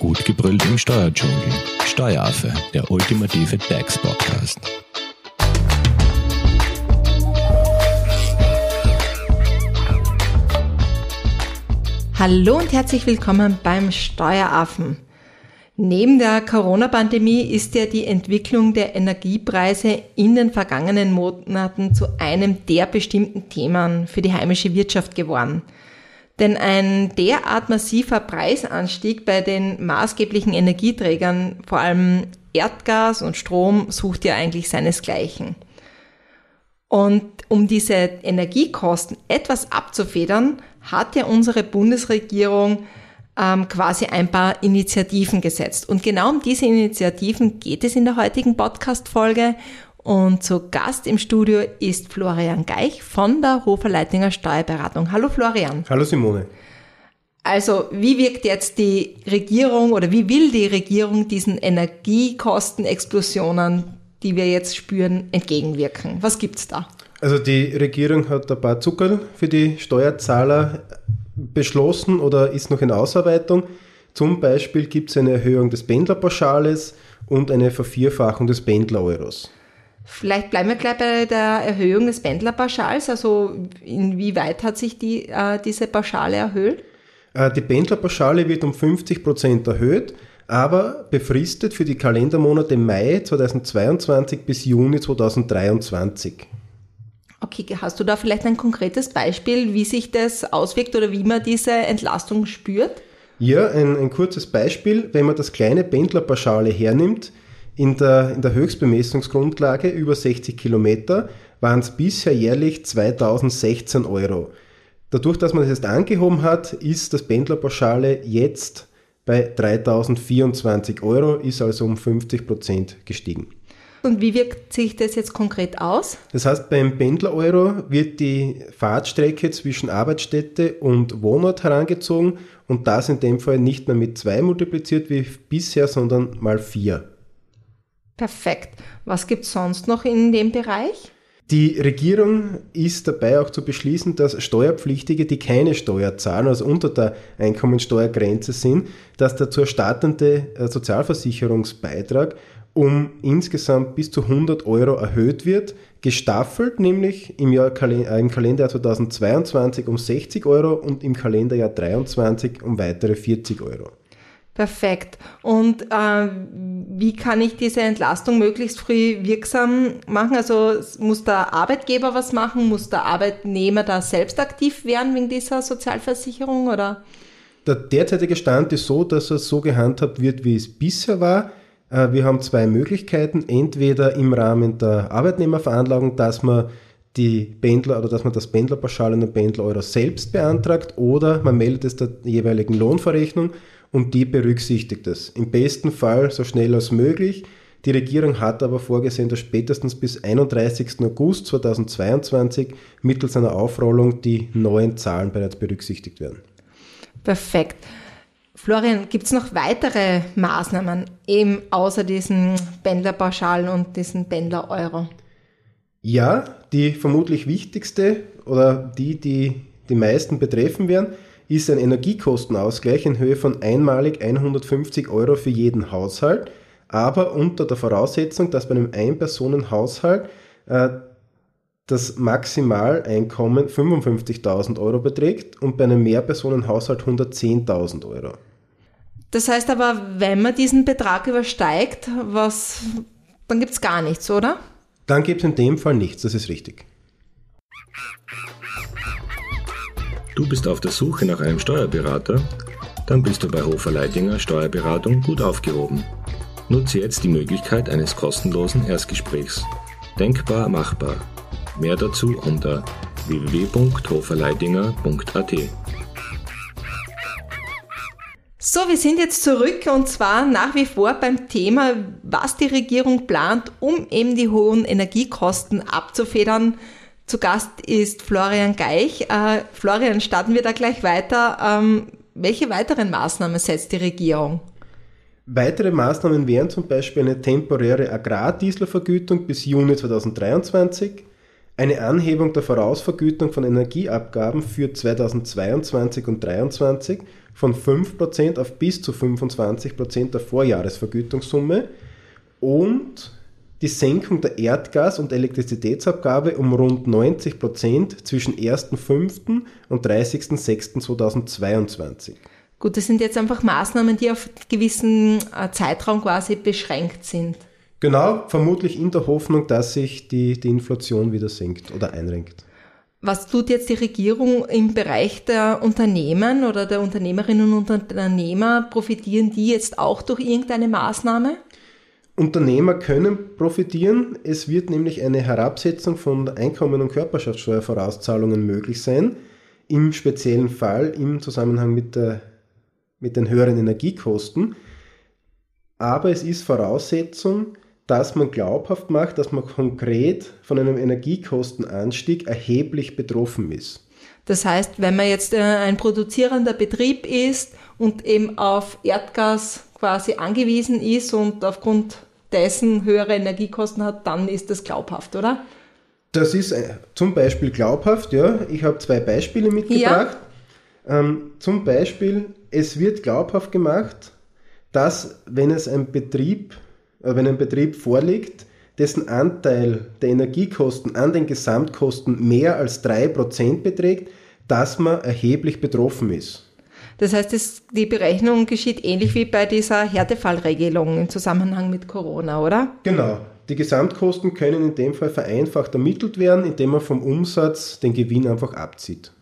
Gut gebrüllt im Steuerdschungel. Steueraffe, der ultimative DAX-Podcast. Hallo und herzlich willkommen beim Steueraffen. Neben der Corona-Pandemie ist ja die Entwicklung der Energiepreise in den vergangenen Monaten zu einem der bestimmten Themen für die heimische Wirtschaft geworden. Denn ein derart massiver Preisanstieg bei den maßgeblichen Energieträgern, vor allem Erdgas und Strom, sucht ja eigentlich seinesgleichen. Und um diese Energiekosten etwas abzufedern, hat ja unsere Bundesregierung ähm, quasi ein paar Initiativen gesetzt. Und genau um diese Initiativen geht es in der heutigen Podcast-Folge. Und zu Gast im Studio ist Florian Geich von der Hofer Leitinger Steuerberatung. Hallo Florian. Hallo Simone. Also, wie wirkt jetzt die Regierung oder wie will die Regierung diesen Energiekostenexplosionen, die wir jetzt spüren, entgegenwirken? Was gibt's da? Also die Regierung hat ein paar Zuckerl für die Steuerzahler beschlossen oder ist noch in Ausarbeitung. Zum Beispiel gibt es eine Erhöhung des Pendlerpauschales und eine Vervierfachung des Pendler-Euros. Vielleicht bleiben wir gleich bei der Erhöhung des Pendlerpauschals. Also inwieweit hat sich die, äh, diese Pauschale erhöht? Äh, die Pendlerpauschale wird um 50 Prozent erhöht, aber befristet für die Kalendermonate Mai 2022 bis Juni 2023. Okay, hast du da vielleicht ein konkretes Beispiel, wie sich das auswirkt oder wie man diese Entlastung spürt? Ja, ein, ein kurzes Beispiel. Wenn man das kleine Pendlerpauschale hernimmt, in der, in der Höchstbemessungsgrundlage über 60 Kilometer waren es bisher jährlich 2016 Euro. Dadurch, dass man das jetzt angehoben hat, ist das Pendlerpauschale jetzt bei 3024 Euro, ist also um 50 Prozent gestiegen. Und wie wirkt sich das jetzt konkret aus? Das heißt, beim Pendler-Euro wird die Fahrtstrecke zwischen Arbeitsstätte und Wohnort herangezogen und das in dem Fall nicht mehr mit zwei multipliziert wie bisher, sondern mal vier. Perfekt. Was gibt es sonst noch in dem Bereich? Die Regierung ist dabei auch zu beschließen, dass Steuerpflichtige, die keine Steuer zahlen, also unter der Einkommensteuergrenze sind, dass der zu erstattende äh, Sozialversicherungsbeitrag um insgesamt bis zu 100 Euro erhöht wird, gestaffelt nämlich im, Jahr, äh, im Kalenderjahr 2022 um 60 Euro und im Kalenderjahr 2023 um weitere 40 Euro. Perfekt. Und äh, wie kann ich diese Entlastung möglichst früh wirksam machen? Also muss der Arbeitgeber was machen? Muss der Arbeitnehmer da selbst aktiv werden wegen dieser Sozialversicherung oder? Der derzeitige Stand ist so, dass es so gehandhabt wird, wie es bisher war. Äh, wir haben zwei Möglichkeiten. Entweder im Rahmen der Arbeitnehmerveranlagung, dass man die Pendler oder dass man das Pendlerpauschal und den Pendler-Euro selbst beantragt oder man meldet es der jeweiligen Lohnverrechnung und die berücksichtigt es. Im besten Fall so schnell als möglich. Die Regierung hat aber vorgesehen, dass spätestens bis 31. August 2022 mittels einer Aufrollung die neuen Zahlen bereits berücksichtigt werden. Perfekt. Florian, gibt es noch weitere Maßnahmen eben außer diesen Pendlerpauschalen und diesen Pendler-Euro? Ja, die vermutlich wichtigste oder die, die die meisten betreffen werden, ist ein Energiekostenausgleich in Höhe von einmalig 150 Euro für jeden Haushalt, aber unter der Voraussetzung, dass bei einem Ein-Personen-Haushalt äh, das Maximaleinkommen 55.000 Euro beträgt und bei einem Mehrpersonenhaushalt 110.000 Euro. Das heißt aber, wenn man diesen Betrag übersteigt, was, dann gibt es gar nichts, oder? Dann gibt es in dem Fall nichts, das ist richtig. Du bist auf der Suche nach einem Steuerberater? Dann bist du bei Hofer Leidinger Steuerberatung gut aufgehoben. Nutze jetzt die Möglichkeit eines kostenlosen Erstgesprächs. Denkbar machbar. Mehr dazu unter www.hoferleidinger.at. So, wir sind jetzt zurück und zwar nach wie vor beim Thema, was die Regierung plant, um eben die hohen Energiekosten abzufedern. Zu Gast ist Florian Geich. Äh, Florian, starten wir da gleich weiter. Ähm, welche weiteren Maßnahmen setzt die Regierung? Weitere Maßnahmen wären zum Beispiel eine temporäre Agrardieselvergütung bis Juni 2023, eine Anhebung der Vorausvergütung von Energieabgaben für 2022 und 2023 von 5% auf bis zu 25% der Vorjahresvergütungssumme und die Senkung der Erdgas- und Elektrizitätsabgabe um rund 90% zwischen 1.5. und 30.06.2022. Gut, das sind jetzt einfach Maßnahmen, die auf gewissen äh, Zeitraum quasi beschränkt sind. Genau, vermutlich in der Hoffnung, dass sich die, die Inflation wieder senkt oder einrenkt. Was tut jetzt die Regierung im Bereich der Unternehmen oder der Unternehmerinnen und Unternehmer? Profitieren die jetzt auch durch irgendeine Maßnahme? Unternehmer können profitieren. Es wird nämlich eine Herabsetzung von Einkommen- und Körperschaftssteuervorauszahlungen möglich sein. Im speziellen Fall im Zusammenhang mit, der, mit den höheren Energiekosten. Aber es ist Voraussetzung, dass man glaubhaft macht, dass man konkret von einem Energiekostenanstieg erheblich betroffen ist. Das heißt, wenn man jetzt äh, ein produzierender Betrieb ist und eben auf Erdgas quasi angewiesen ist und aufgrund dessen höhere Energiekosten hat, dann ist das glaubhaft, oder? Das ist äh, zum Beispiel glaubhaft, ja. Ich habe zwei Beispiele mitgebracht. Ja. Ähm, zum Beispiel, es wird glaubhaft gemacht, dass wenn es ein Betrieb äh, wenn ein Betrieb vorliegt, dessen Anteil der Energiekosten an den Gesamtkosten mehr als 3% beträgt, dass man erheblich betroffen ist. Das heißt, das, die Berechnung geschieht ähnlich wie bei dieser Härtefallregelung im Zusammenhang mit Corona, oder? Genau. Die Gesamtkosten können in dem Fall vereinfacht ermittelt werden, indem man vom Umsatz den Gewinn einfach abzieht.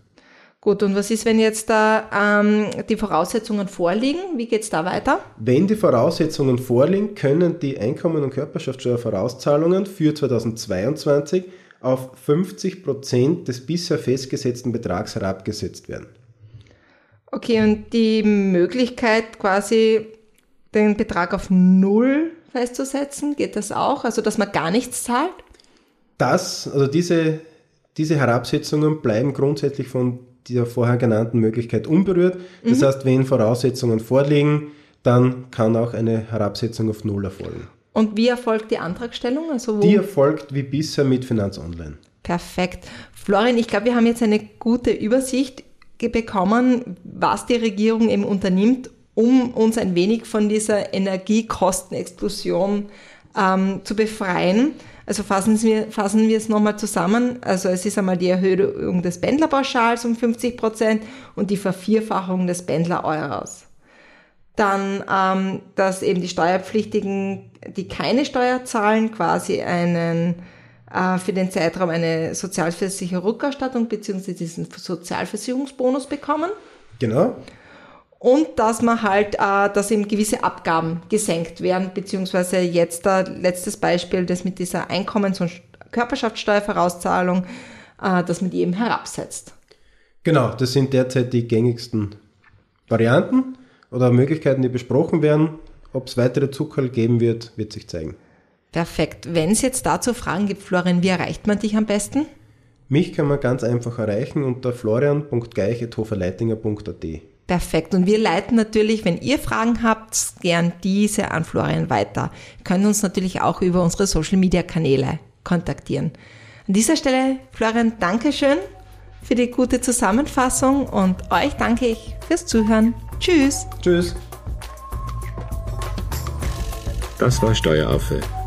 Gut, und was ist, wenn jetzt da ähm, die Voraussetzungen vorliegen? Wie geht es da weiter? Wenn die Voraussetzungen vorliegen, können die Einkommen- und Körperschaftssteuervorauszahlungen für 2022 auf 50 Prozent des bisher festgesetzten Betrags herabgesetzt werden. Okay, und die Möglichkeit quasi den Betrag auf Null festzusetzen, geht das auch? Also, dass man gar nichts zahlt? Das, also diese, diese Herabsetzungen bleiben grundsätzlich von dieser vorher genannten Möglichkeit unberührt. Das mhm. heißt, wenn Voraussetzungen vorliegen, dann kann auch eine Herabsetzung auf Null erfolgen. Und wie erfolgt die Antragstellung? Also die erfolgt wie bisher mit Finanz Online. Perfekt. Florian, ich glaube, wir haben jetzt eine gute Übersicht bekommen, was die Regierung eben unternimmt, um uns ein wenig von dieser Energiekostenexplosion ähm, zu befreien. Also fassen wir, fassen wir es nochmal zusammen. Also es ist einmal die Erhöhung des Pendlerpauschals um 50 Prozent und die Vervierfachung des Pendler-Euros. Dann, ähm, dass eben die Steuerpflichtigen, die keine Steuer zahlen, quasi einen für den Zeitraum eine sozialversicherung Rückerstattung bzw. diesen Sozialversicherungsbonus bekommen. Genau und dass man halt, äh, dass eben gewisse Abgaben gesenkt werden, beziehungsweise jetzt äh, letztes Beispiel, das mit dieser Einkommens- und Körperschaftssteuervorauszahlung, äh, dass man die eben herabsetzt. Genau, das sind derzeit die gängigsten Varianten oder Möglichkeiten, die besprochen werden. Ob es weitere Zuckerl geben wird, wird sich zeigen. Perfekt. Wenn es jetzt dazu Fragen gibt, Florian, wie erreicht man dich am besten? Mich kann man ganz einfach erreichen unter florian.geich.hoferleitinger.at. Perfekt. Und wir leiten natürlich, wenn ihr Fragen habt, gern diese an Florian weiter. Ihr könnt uns natürlich auch über unsere Social Media Kanäle kontaktieren. An dieser Stelle, Florian, Dankeschön für die gute Zusammenfassung und euch danke ich fürs Zuhören. Tschüss. Tschüss. Das war Steueraffe.